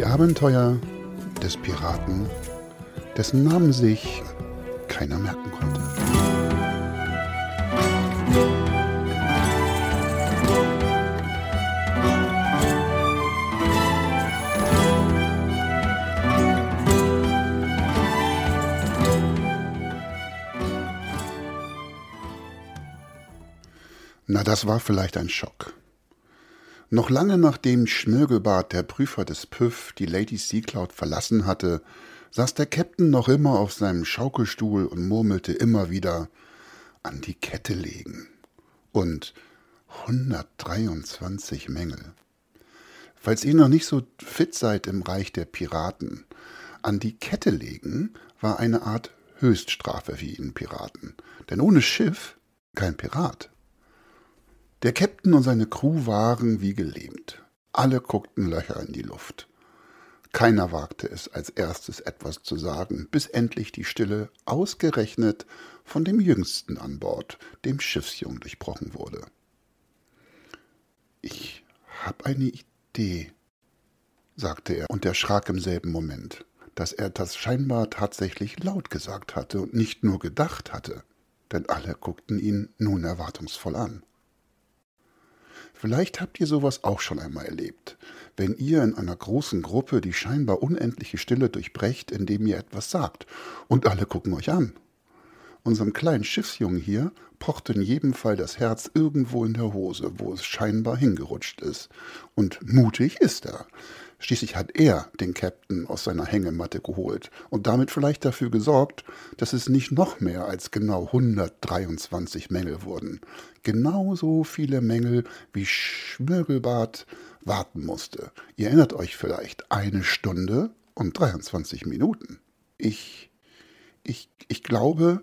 Die Abenteuer des Piraten, dessen Namen sich keiner merken konnte. Na, das war vielleicht ein Schock. Noch lange nachdem Schmirgelbart, der Prüfer des Püff, die Lady Seacloud verlassen hatte, saß der Captain noch immer auf seinem Schaukelstuhl und murmelte immer wieder an die Kette legen. Und 123 Mängel. Falls ihr noch nicht so fit seid im Reich der Piraten, an die Kette legen war eine Art Höchststrafe für jeden Piraten. Denn ohne Schiff kein Pirat. Der Käpt'n und seine Crew waren wie gelähmt. Alle guckten Löcher in die Luft. Keiner wagte es, als erstes etwas zu sagen, bis endlich die Stille ausgerechnet von dem Jüngsten an Bord, dem Schiffsjungen, durchbrochen wurde. Ich hab eine Idee, sagte er und erschrak im selben Moment, dass er das scheinbar tatsächlich laut gesagt hatte und nicht nur gedacht hatte, denn alle guckten ihn nun erwartungsvoll an. Vielleicht habt ihr sowas auch schon einmal erlebt, wenn ihr in einer großen Gruppe die scheinbar unendliche Stille durchbrecht, indem ihr etwas sagt, und alle gucken euch an. Unserem kleinen Schiffsjungen hier pocht in jedem Fall das Herz irgendwo in der Hose, wo es scheinbar hingerutscht ist. Und mutig ist er. Schließlich hat er den Captain aus seiner Hängematte geholt und damit vielleicht dafür gesorgt, dass es nicht noch mehr als genau 123 Mängel wurden. Genauso viele Mängel, wie Schmirgelbart warten musste. Ihr erinnert euch vielleicht, eine Stunde und 23 Minuten. Ich, ich, ich glaube,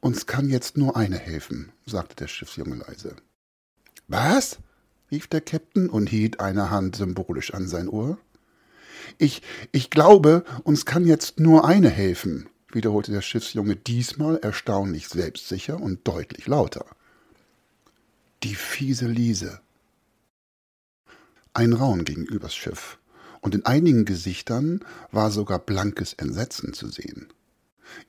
uns kann jetzt nur eine helfen, sagte der Schiffsjunge leise. Was? Rief der Käpt'n und hielt eine Hand symbolisch an sein Ohr. Ich, ich glaube, uns kann jetzt nur eine helfen, wiederholte der Schiffsjunge diesmal erstaunlich selbstsicher und deutlich lauter. Die fiese Liese. Ein Raun ging übers Schiff, und in einigen Gesichtern war sogar blankes Entsetzen zu sehen.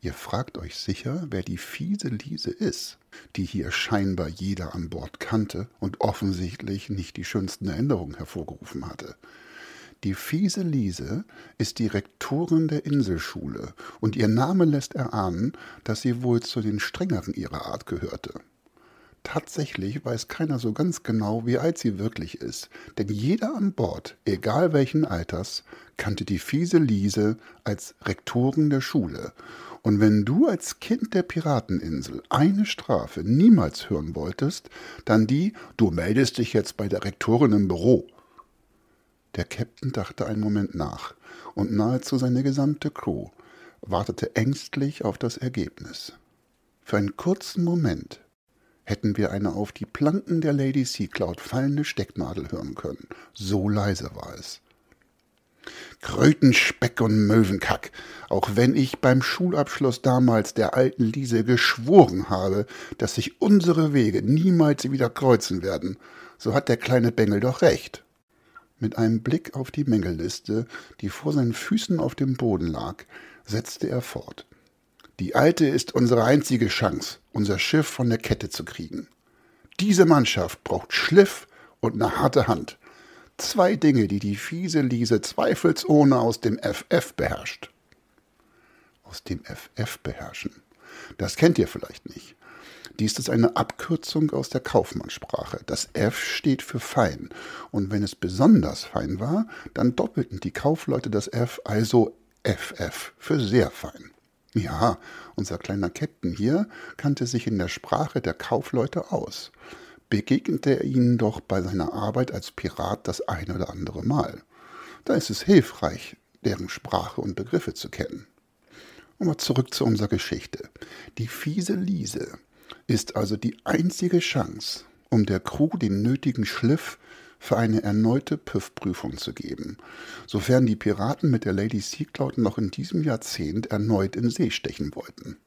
Ihr fragt euch sicher, wer die fiese Liese ist, die hier scheinbar jeder an Bord kannte und offensichtlich nicht die schönsten Erinnerungen hervorgerufen hatte. Die fiese Liese ist die Rektorin der Inselschule, und ihr Name lässt erahnen, dass sie wohl zu den strengeren ihrer Art gehörte. Tatsächlich weiß keiner so ganz genau, wie alt sie wirklich ist, denn jeder an Bord, egal welchen Alters, kannte die fiese Liese als Rektoren der Schule, und wenn du als Kind der Pirateninsel eine Strafe niemals hören wolltest, dann die, du meldest dich jetzt bei der Rektorin im Büro. Der Captain dachte einen Moment nach, und nahezu seine gesamte Crew wartete ängstlich auf das Ergebnis. Für einen kurzen Moment hätten wir eine auf die Planken der Lady Seacloud fallende Stecknadel hören können. So leise war es. Krötenspeck und Möwenkack, auch wenn ich beim Schulabschluss damals der alten Liese geschworen habe, dass sich unsere Wege niemals wieder kreuzen werden, so hat der kleine Bengel doch recht. Mit einem Blick auf die Mängelliste, die vor seinen Füßen auf dem Boden lag, setzte er fort. Die Alte ist unsere einzige Chance, unser Schiff von der Kette zu kriegen. Diese Mannschaft braucht Schliff und eine harte Hand. Zwei Dinge, die die fiese Liese zweifelsohne aus dem FF beherrscht. Aus dem FF beherrschen. Das kennt ihr vielleicht nicht. Dies ist eine Abkürzung aus der Kaufmannssprache. Das F steht für fein. Und wenn es besonders fein war, dann doppelten die Kaufleute das F, also FF für sehr fein. Ja, unser kleiner Captain hier kannte sich in der Sprache der Kaufleute aus. Begegnete er ihnen doch bei seiner Arbeit als Pirat das ein oder andere Mal. Da ist es hilfreich, deren Sprache und Begriffe zu kennen. Aber zurück zu unserer Geschichte. Die fiese Liese ist also die einzige Chance, um der Crew den nötigen Schliff für eine erneute Püff-Prüfung zu geben, sofern die Piraten mit der Lady Seacloud noch in diesem Jahrzehnt erneut in See stechen wollten.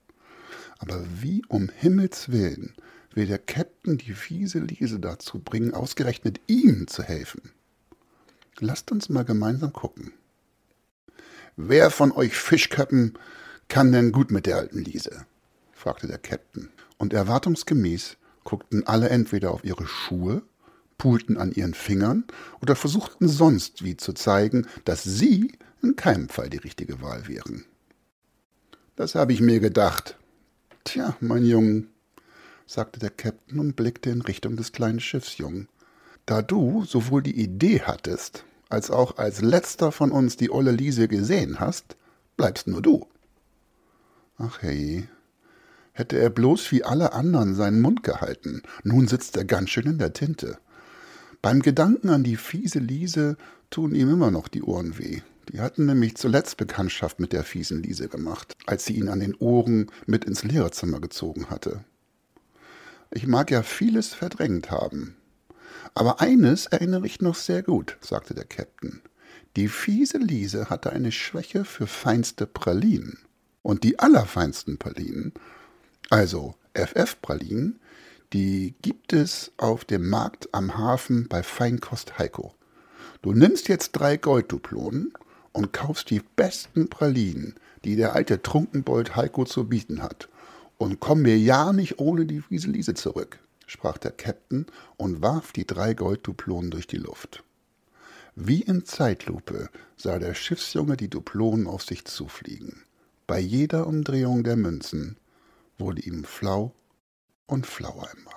Aber wie um Himmels willen will der Captain die fiese Liese dazu bringen, ausgerechnet ihm zu helfen? Lasst uns mal gemeinsam gucken. Wer von euch Fischköppen kann denn gut mit der alten Liese? fragte der Käpt'n. Und erwartungsgemäß guckten alle entweder auf ihre Schuhe, pulten an ihren Fingern oder versuchten sonst wie zu zeigen, dass sie in keinem Fall die richtige Wahl wären. Das habe ich mir gedacht. Tja, mein Jung, sagte der Käpt'n und blickte in Richtung des kleinen Schiffsjungen. Da du sowohl die Idee hattest, als auch als letzter von uns die olle Liese gesehen hast, bleibst nur du. Ach hey, hätte er bloß wie alle anderen seinen Mund gehalten, nun sitzt er ganz schön in der Tinte. Beim Gedanken an die fiese Liese tun ihm immer noch die Ohren weh. Die hatten nämlich zuletzt Bekanntschaft mit der fiesen Liese gemacht, als sie ihn an den Ohren mit ins Lehrerzimmer gezogen hatte. Ich mag ja vieles verdrängt haben. Aber eines erinnere ich noch sehr gut, sagte der Käpt'n. Die fiese Liese hatte eine Schwäche für feinste Pralinen. Und die allerfeinsten Pralinen, also FF-Pralinen, die gibt es auf dem Markt am Hafen bei Feinkost Heiko. Du nimmst jetzt drei Goldduplonen und kaufst die besten Pralinen, die der alte Trunkenbold Heiko zu bieten hat. Und komm mir ja nicht ohne die Wieseliese zurück, sprach der Käpt'n und warf die drei Goldduplonen durch die Luft. Wie in Zeitlupe sah der Schiffsjunge die Duplonen auf sich zufliegen. Bei jeder Umdrehung der Münzen wurde ihm flau und flauer im Magen.